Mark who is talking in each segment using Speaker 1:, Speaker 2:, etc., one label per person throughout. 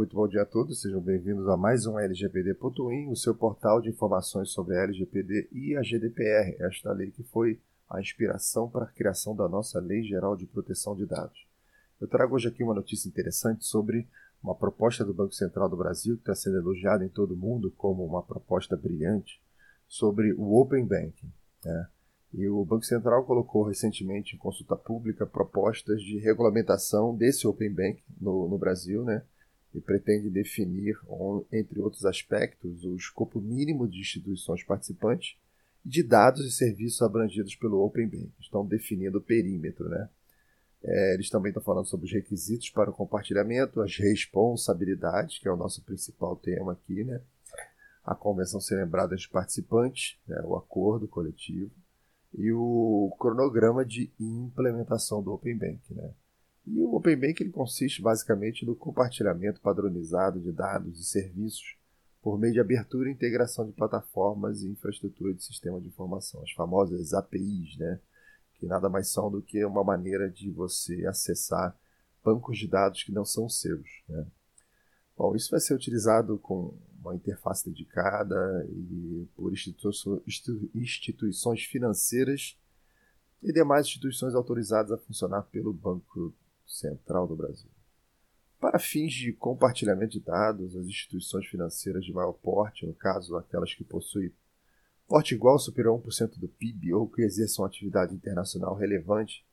Speaker 1: Muito bom dia a todos, sejam bem-vindos a mais um LGPD.in, o seu portal de informações sobre a LGPD e a GDPR, esta lei que foi a inspiração para a criação da nossa Lei Geral de Proteção de Dados. Eu trago hoje aqui uma notícia interessante sobre uma proposta do Banco Central do Brasil, que está sendo elogiada em todo o mundo como uma proposta brilhante, sobre o Open Banking. Né? E o Banco Central colocou recentemente em consulta pública propostas de regulamentação desse Open Bank no, no Brasil, né? E pretende definir, entre outros aspectos, o escopo mínimo de instituições participantes de dados e serviços abrangidos pelo Open Bank. Estão definindo o perímetro. Né? É, eles também estão falando sobre os requisitos para o compartilhamento, as responsabilidades, que é o nosso principal tema aqui, né? a convenção ser lembrada dos participantes, né? o acordo coletivo, e o cronograma de implementação do Open Bank. Né? E o Open Bank ele consiste basicamente no compartilhamento padronizado de dados e serviços por meio de abertura e integração de plataformas e infraestrutura de sistema de informação, as famosas APIs, né? que nada mais são do que uma maneira de você acessar bancos de dados que não são seus. Né? Bom, isso vai ser utilizado com uma interface dedicada e por instituições financeiras e demais instituições autorizadas a funcionar pelo Banco Central do Brasil. Para fins de compartilhamento de dados, as instituições financeiras de maior porte, no caso aquelas que possuem porte igual ou superior a 1% do PIB ou que exerçam atividade internacional relevante,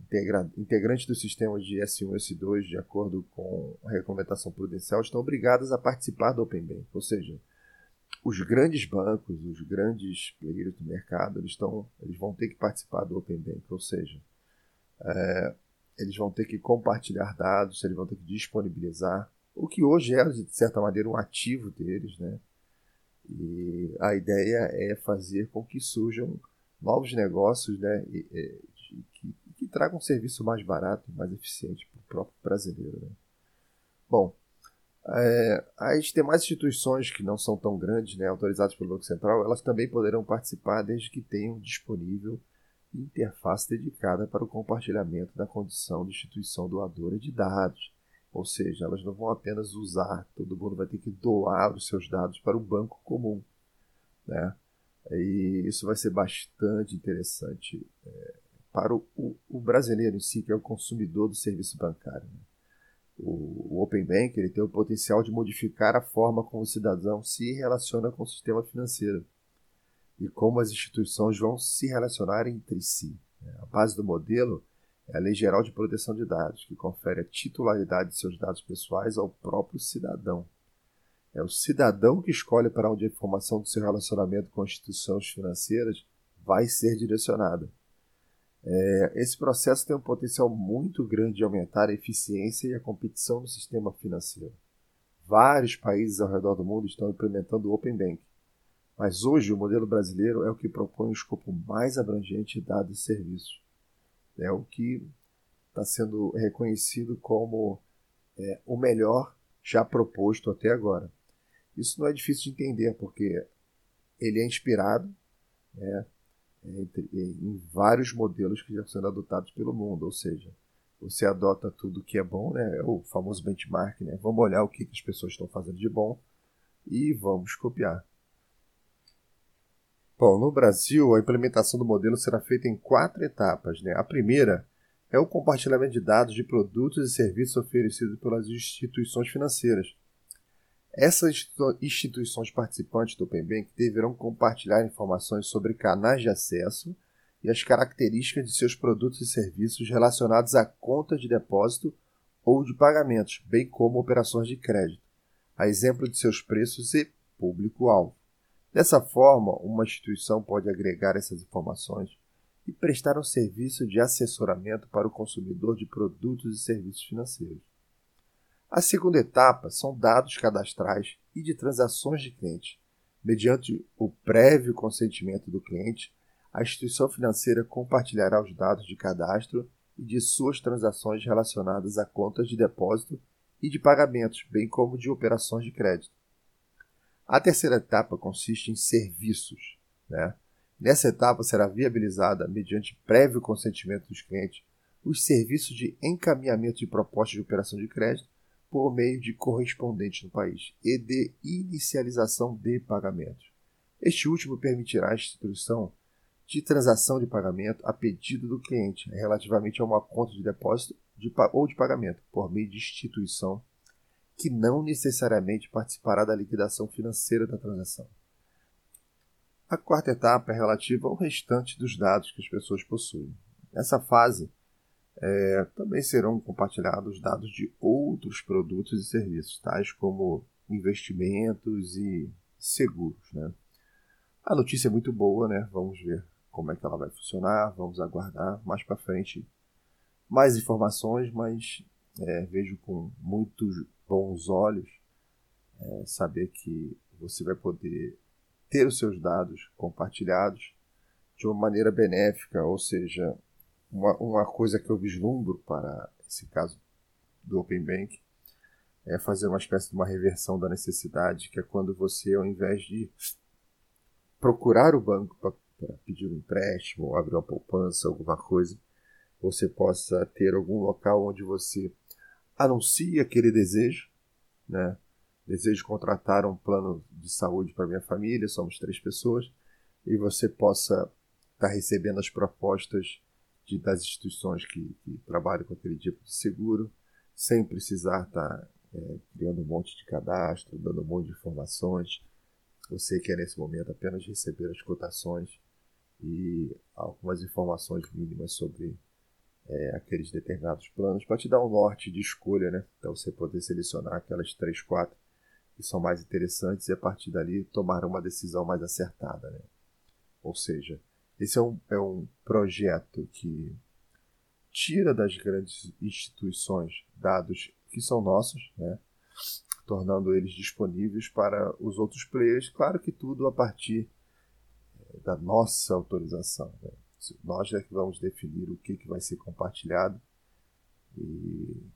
Speaker 1: integra integrantes do sistema de S1 e S2, de acordo com a regulamentação prudencial, estão obrigadas a participar do Open Bank, ou seja, os grandes bancos, os grandes players do mercado, eles, estão, eles vão ter que participar do Open Bank, ou seja, é, eles vão ter que compartilhar dados, eles vão ter que disponibilizar, o que hoje é, de certa maneira, um ativo deles, né? E a ideia é fazer com que surjam novos negócios, né? E, e, que, que tragam um serviço mais barato, mais eficiente para o próprio brasileiro. Né? Bom, é, as demais instituições que não são tão grandes, né, autorizadas pelo Banco Central, elas também poderão participar desde que tenham disponível interface dedicada para o compartilhamento da condição de instituição doadora de dados. Ou seja, elas não vão apenas usar, todo mundo vai ter que doar os seus dados para um banco comum. Né? E isso vai ser bastante interessante é, para o, o, o, brasileiro em si, que é o consumidor do serviço bancário. Né? O, o Open Bank ele tem o potencial de modificar a forma como o cidadão se relaciona com o sistema financeiro e como as instituições vão se relacionar entre si. A base do modelo é a Lei Geral de Proteção de Dados, que confere a titularidade de seus dados pessoais ao próprio cidadão. É o cidadão que escolhe para onde a informação do seu relacionamento com instituições financeiras vai ser direcionada. É, esse processo tem um potencial muito grande de aumentar a eficiência e a competição no sistema financeiro. Vários países ao redor do mundo estão implementando o Open Bank, mas hoje o modelo brasileiro é o que propõe um escopo mais abrangente de dados e serviços. É o que está sendo reconhecido como é, o melhor já proposto até agora. Isso não é difícil de entender, porque ele é inspirado né, entre, em vários modelos que já sendo adotados pelo mundo, ou seja, você adota tudo que é bom, né, é o famoso benchmark, né, vamos olhar o que as pessoas estão fazendo de bom e vamos copiar. Bom, no Brasil, a implementação do modelo será feita em quatro etapas. Né? A primeira é o compartilhamento de dados de produtos e serviços oferecidos pelas instituições financeiras. Essas instituições participantes do Open Bank deverão compartilhar informações sobre canais de acesso e as características de seus produtos e serviços relacionados a contas de depósito ou de pagamentos, bem como operações de crédito, a exemplo de seus preços e público-alvo. Dessa forma, uma instituição pode agregar essas informações e prestar um serviço de assessoramento para o consumidor de produtos e serviços financeiros. A segunda etapa são dados cadastrais e de transações de clientes. Mediante o prévio consentimento do cliente, a instituição financeira compartilhará os dados de cadastro e de suas transações relacionadas a contas de depósito e de pagamentos, bem como de operações de crédito. A terceira etapa consiste em serviços. Né? Nessa etapa será viabilizada, mediante prévio consentimento dos clientes, os serviços de encaminhamento de propostas de operação de crédito, por meio de correspondente no país e de inicialização de pagamentos. Este último permitirá a instituição de transação de pagamento a pedido do cliente relativamente a uma conta de depósito de, ou de pagamento por meio de instituição que não necessariamente participará da liquidação financeira da transação. A quarta etapa é relativa ao restante dos dados que as pessoas possuem. Nessa fase, é, também serão compartilhados dados de outros produtos e serviços, tais como investimentos e seguros. Né? A notícia é muito boa, né? vamos ver como é que ela vai funcionar, vamos aguardar mais para frente mais informações, mas é, vejo com muitos bons olhos é, saber que você vai poder ter os seus dados compartilhados de uma maneira benéfica, ou seja, uma, uma coisa que eu vislumbro para esse caso do Open Bank é fazer uma espécie de uma reversão da necessidade, que é quando você, ao invés de procurar o banco para pedir um empréstimo, abrir uma poupança, alguma coisa, você possa ter algum local onde você anuncia aquele desejo, né? Desejo contratar um plano de saúde para minha família, somos três pessoas, e você possa estar tá recebendo as propostas de, das instituições que, que, trabalham com aquele tipo de seguro, sem precisar estar tá, é, criando um monte de cadastro, dando um monte de informações. Você quer nesse momento apenas receber as cotações e algumas informações mínimas sobre é, aqueles determinados planos para te dar um norte de escolha, né? Então você poder selecionar aquelas três, quatro que são mais interessantes e a partir dali tomar uma decisão mais acertada, né? Ou seja, esse é um, é um projeto que tira das grandes instituições dados que são nossos, né? tornando eles disponíveis para os outros players, claro que tudo a partir é, da nossa autorização. Né? Nós é que vamos definir o que, que vai ser compartilhado e,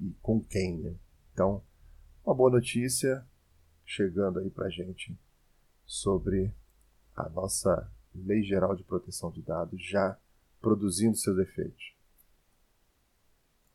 Speaker 1: e com quem. Né? Então, uma boa notícia chegando aí para gente sobre a nossa Lei Geral de Proteção de Dados já produzindo seus efeitos.